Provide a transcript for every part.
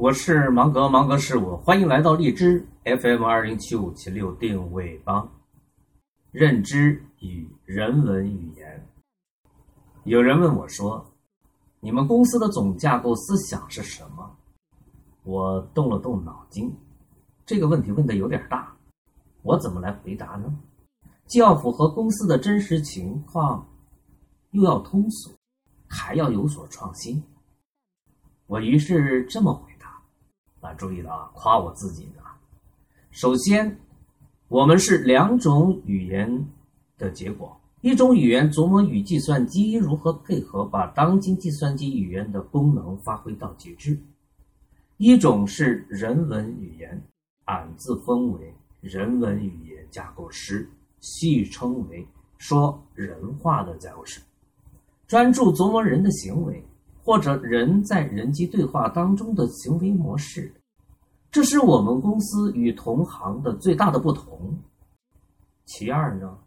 我是芒格，芒格是我，欢迎来到荔枝 FM 二零七五七六定位帮，认知与人文语言。有人问我说：“你们公司的总架构思想是什么？”我动了动脑筋，这个问题问的有点大，我怎么来回答呢？既要符合公司的真实情况，又要通俗，还要有所创新。我于是这么回。啊，注意了啊！夸我自己呢。首先，我们是两种语言的结果。一种语言琢磨与计算机如何配合，把当今计算机语言的功能发挥到极致；一种是人文语言，俺自封为人文语言架构师，戏称为说人话的架构师，专注琢磨人的行为。或者人在人机对话当中的行为模式，这是我们公司与同行的最大的不同。其二呢，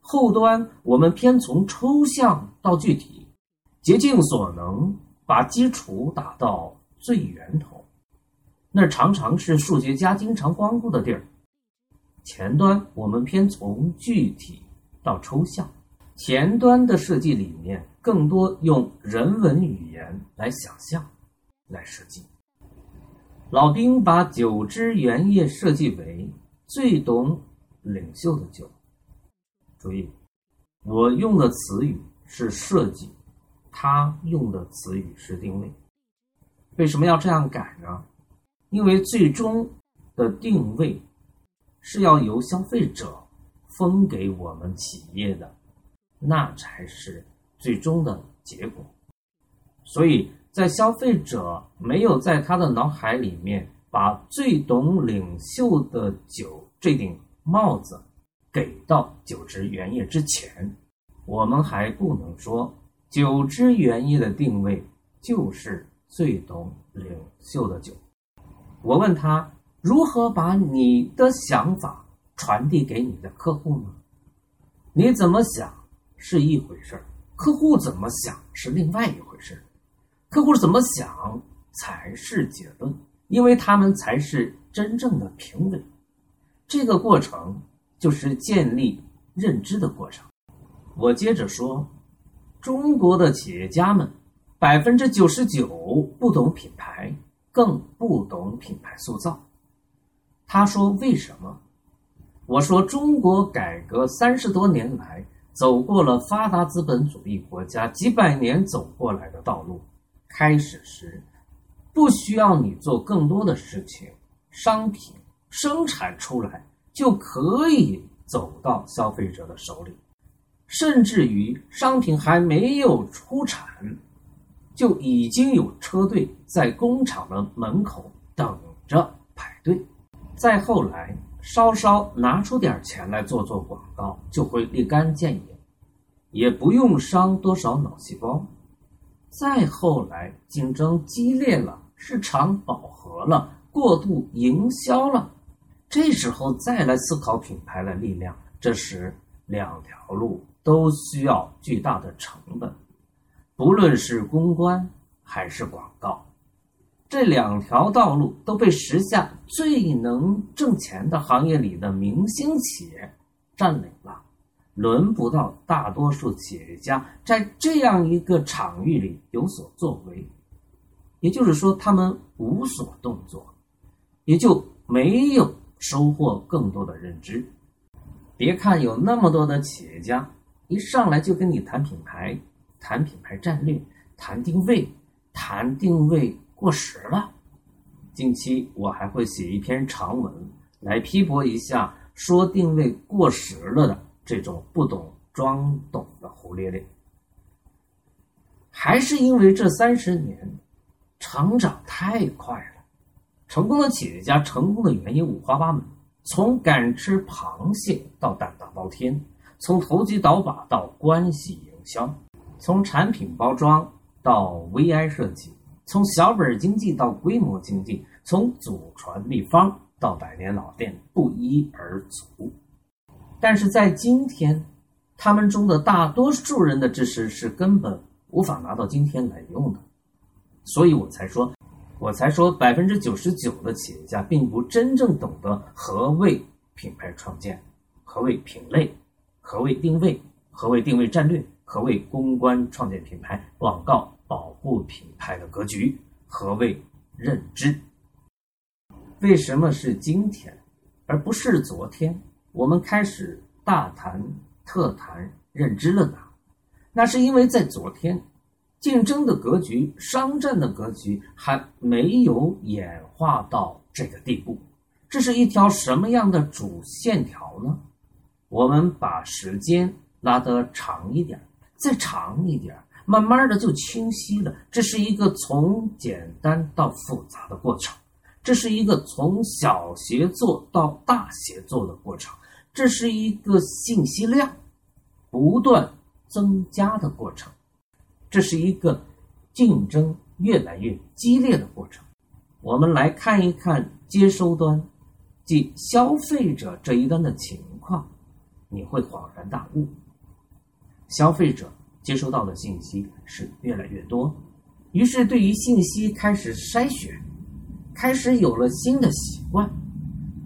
后端我们偏从抽象到具体，竭尽所能把基础打到最源头，那常常是数学家经常光顾的地儿。前端我们偏从具体到抽象。前端的设计理念更多用人文语言来想象、来设计。老丁把酒之原液设计为最懂领袖的酒。注意，我用的词语是设计，他用的词语是定位。为什么要这样改呢？因为最终的定位是要由消费者分给我们企业的。那才是最终的结果，所以在消费者没有在他的脑海里面把最懂领袖的酒这顶帽子给到酒之原液之前，我们还不能说酒之原液的定位就是最懂领袖的酒。我问他如何把你的想法传递给你的客户呢？你怎么想？是一回事儿，客户怎么想是另外一回事儿，客户怎么想才是结论，因为他们才是真正的评委。这个过程就是建立认知的过程。我接着说，中国的企业家们百分之九十九不懂品牌，更不懂品牌塑造。他说为什么？我说中国改革三十多年来。走过了发达资本主义国家几百年走过来的道路，开始时不需要你做更多的事情，商品生产出来就可以走到消费者的手里，甚至于商品还没有出产，就已经有车队在工厂的门口等着排队。再后来。稍稍拿出点钱来做做广告，就会立竿见影，也不用伤多少脑细胞。再后来，竞争激烈了，市场饱和了，过度营销了，这时候再来思考品牌的力量，这时两条路都需要巨大的成本，不论是公关还是广告。这两条道路都被时下最能挣钱的行业里的明星企业占领了，轮不到大多数企业家在这样一个场域里有所作为。也就是说，他们无所动作，也就没有收获更多的认知。别看有那么多的企业家一上来就跟你谈品牌、谈品牌战略、谈定位、谈定位。过时了。近期我还会写一篇长文来批驳一下说定位过时了的这种不懂装懂的胡咧咧。还是因为这三十年成长太快了，成功的企业家成功的原因五花八门，从敢吃螃蟹到胆大包天，从投机倒把到关系营销，从产品包装到 VI 设计。从小本经济到规模经济，从祖传秘方到百年老店，不一而足。但是在今天，他们中的大多数人的知识是根本无法拿到今天来用的，所以我才说，我才说百分之九十九的企业家并不真正懂得何谓品牌创建，何谓品类，何谓定位，何谓定位战略，何谓公关创建品牌、广告保护品牌的格局，何谓认知。为什么是今天，而不是昨天？我们开始大谈特谈认知了呢？那是因为在昨天。竞争的格局、商战的格局还没有演化到这个地步，这是一条什么样的主线条呢？我们把时间拉得长一点，再长一点，慢慢的就清晰了。这是一个从简单到复杂的过程，这是一个从小协作到大协作的过程，这是一个信息量不断增加的过程。这是一个竞争越来越激烈的过程。我们来看一看接收端，即消费者这一端的情况，你会恍然大悟。消费者接收到的信息是越来越多，于是对于信息开始筛选，开始有了新的习惯。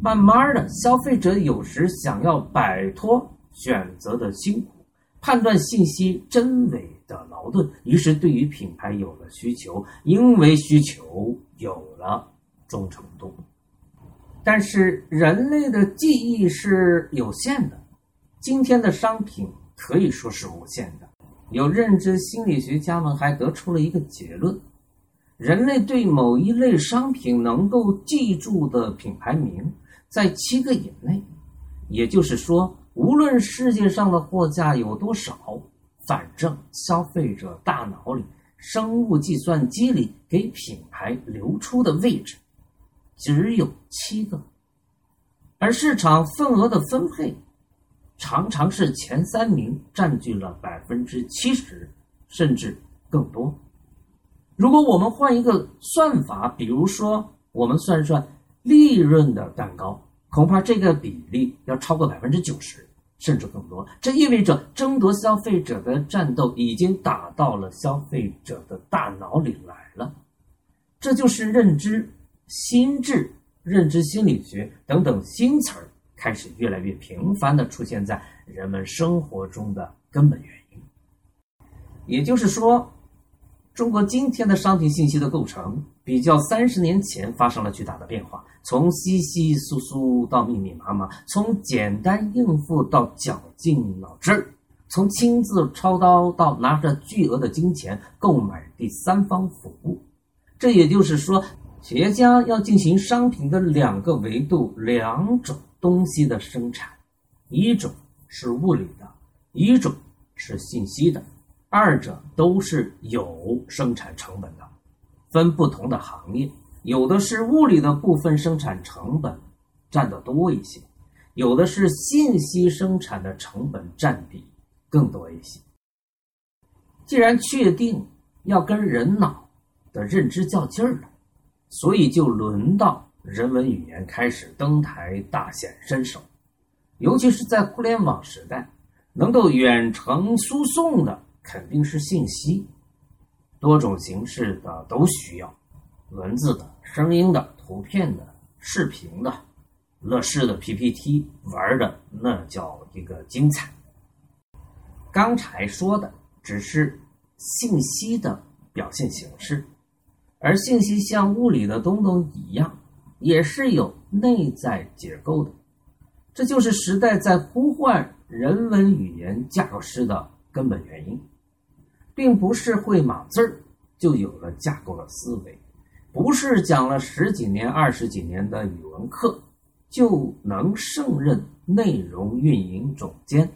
慢慢的，消费者有时想要摆脱选择的辛苦，判断信息真伪。的矛盾，于是对于品牌有了需求，因为需求有了忠诚度。但是人类的记忆是有限的，今天的商品可以说是无限的。有认知心理学家们还得出了一个结论：人类对某一类商品能够记住的品牌名在七个以内，也就是说，无论世界上的货架有多少。反正消费者大脑里、生物计算机里给品牌留出的位置只有七个，而市场份额的分配常常是前三名占据了百分之七十，甚至更多。如果我们换一个算法，比如说我们算算利润的蛋糕，恐怕这个比例要超过百分之九十。甚至更多，这意味着争夺消费者的战斗已经打到了消费者的大脑里来了。这就是认知、心智、认知心理学等等新词儿开始越来越频繁地出现在人们生活中的根本原因。也就是说。中国今天的商品信息的构成，比较三十年前发生了巨大的变化，从稀稀疏疏到密密麻麻，从简单应付到绞尽脑汁，从亲自操刀到拿着巨额的金钱购买第三方服务。这也就是说，企业家要进行商品的两个维度、两种东西的生产，一种是物理的，一种是信息的。二者都是有生产成本的，分不同的行业，有的是物理的部分生产成本占得多一些，有的是信息生产的成本占比更多一些。既然确定要跟人脑的认知较劲儿了，所以就轮到人文语言开始登台大显身手，尤其是在互联网时代，能够远程输送的。肯定是信息，多种形式的都需要，文字的、声音的、图片的、视频的、乐视的 PPT 玩的那叫一个精彩。刚才说的只是信息的表现形式，而信息像物理的东东一样，也是有内在结构的。这就是时代在呼唤人文语言架构师的根本原因。并不是会码字儿就有了架构的思维，不是讲了十几年、二十几年的语文课就能胜任内容运营总监，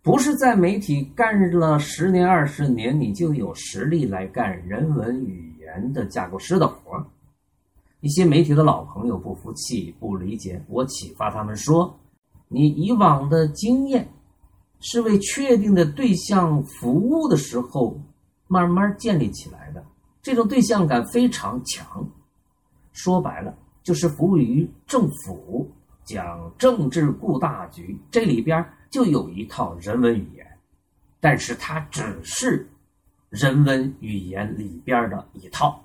不是在媒体干了十年、二十年你就有实力来干人文语人的架构师的活儿。一些媒体的老朋友不服气、不理解，我启发他们说：“你以往的经验。”是为确定的对象服务的时候慢慢建立起来的，这种对象感非常强。说白了，就是服务于政府，讲政治顾大局，这里边就有一套人文语言，但是它只是人文语言里边的一套，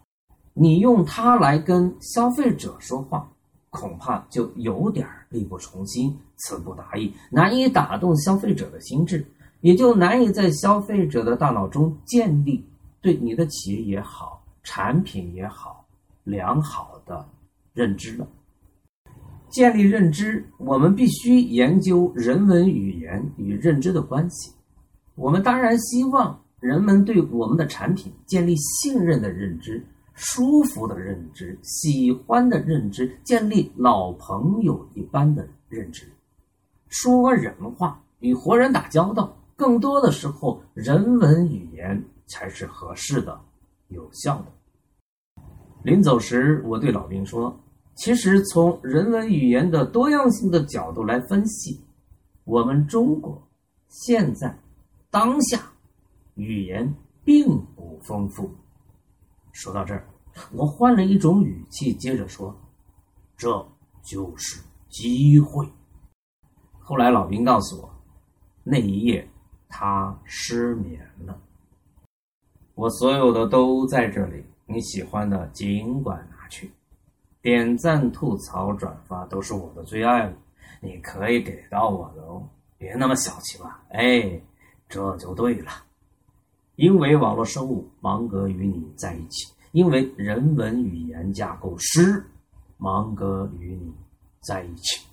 你用它来跟消费者说话，恐怕就有点力不从心、词不达意，难以打动消费者的心智，也就难以在消费者的大脑中建立对你的企业也好、产品也好良好的认知了。建立认知，我们必须研究人文语言与认知的关系。我们当然希望人们对我们的产品建立信任的认知。舒服的认知，喜欢的认知，建立老朋友一般的认知。说人话，与活人打交道，更多的时候，人文语言才是合适的、有效的。临走时，我对老兵说：“其实，从人文语言的多样性的角度来分析，我们中国现在当下语言并不丰富。”说到这儿，我换了一种语气，接着说：“这就是机会。”后来老兵告诉我，那一夜他失眠了。我所有的都在这里，你喜欢的尽管拿去，点赞、吐槽、转发都是我的最爱了。你可以给到我的哦，别那么小气吧。哎，这就对了。因为网络生物芒格与你在一起，因为人文语言架构师芒格与你在一起。